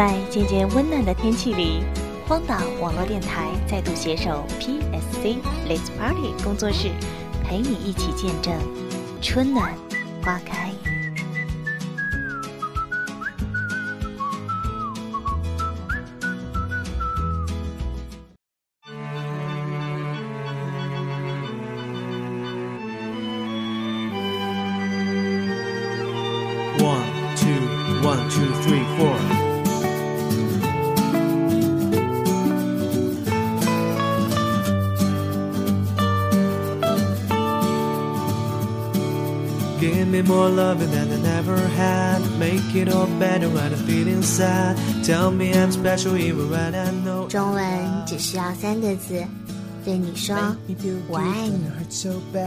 在渐渐温暖的天气里，荒岛网络电台再度携手 PSC Let's Party 工作室，陪你一起见证春暖花开。One, two, one, two, three, four. Give me more loving than I never had. Make it all better when I'm feeling sad. Tell me I'm special even when I know. 中文只需要三个字，对你说我爱你。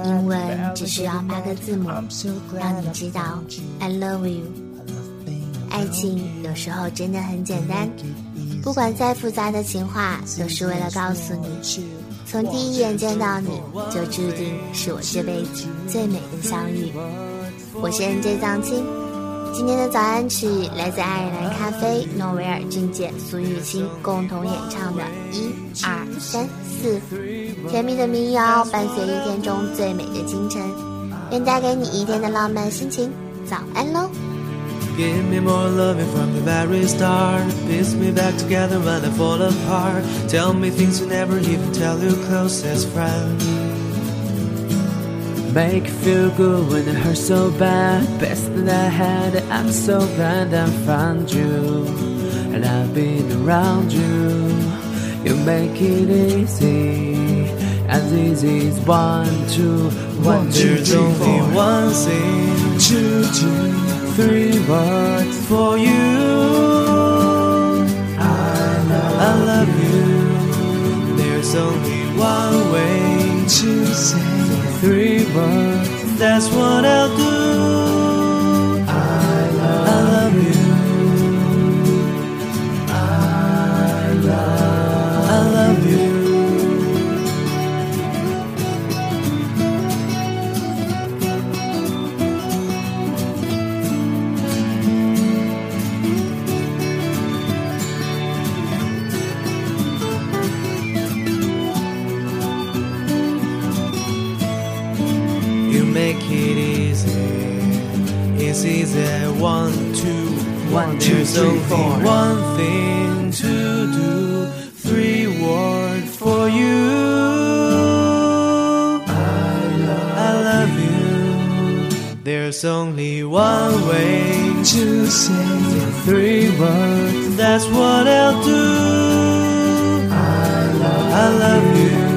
英文只需要八个字母，让你知道 I love you。爱情有时候真的很简单，不管再复杂的情话，都是为了告诉你，从第一眼见到你就注定是我这辈子最美的相遇。我是 NJ 藏青，今天的早安曲来自爱尔兰咖啡、诺维尔俊介、苏玉清共同演唱的《一二三四》，甜蜜的民谣伴随一天中最美的清晨，愿带给你一天的浪漫心情。早安喽！Give me more loving from the very start. Piece me back together when I fall apart. Tell me things you never even tell your closest friend. Make you feel good when it hurts so bad. Best that I had, I'm so glad I found you. And I've been around you. You make it easy. As easy as one, two, one, two, There's three, only four. one thing to do. Three words For you, I love you. There's only one way to say Three words that's what I'll do. take it easy. It's easy. One, two, one, two, three, four. One thing to do. Three words for you. I love, I love you. There's only one way to say three words. That's what I'll do. I love, I love you.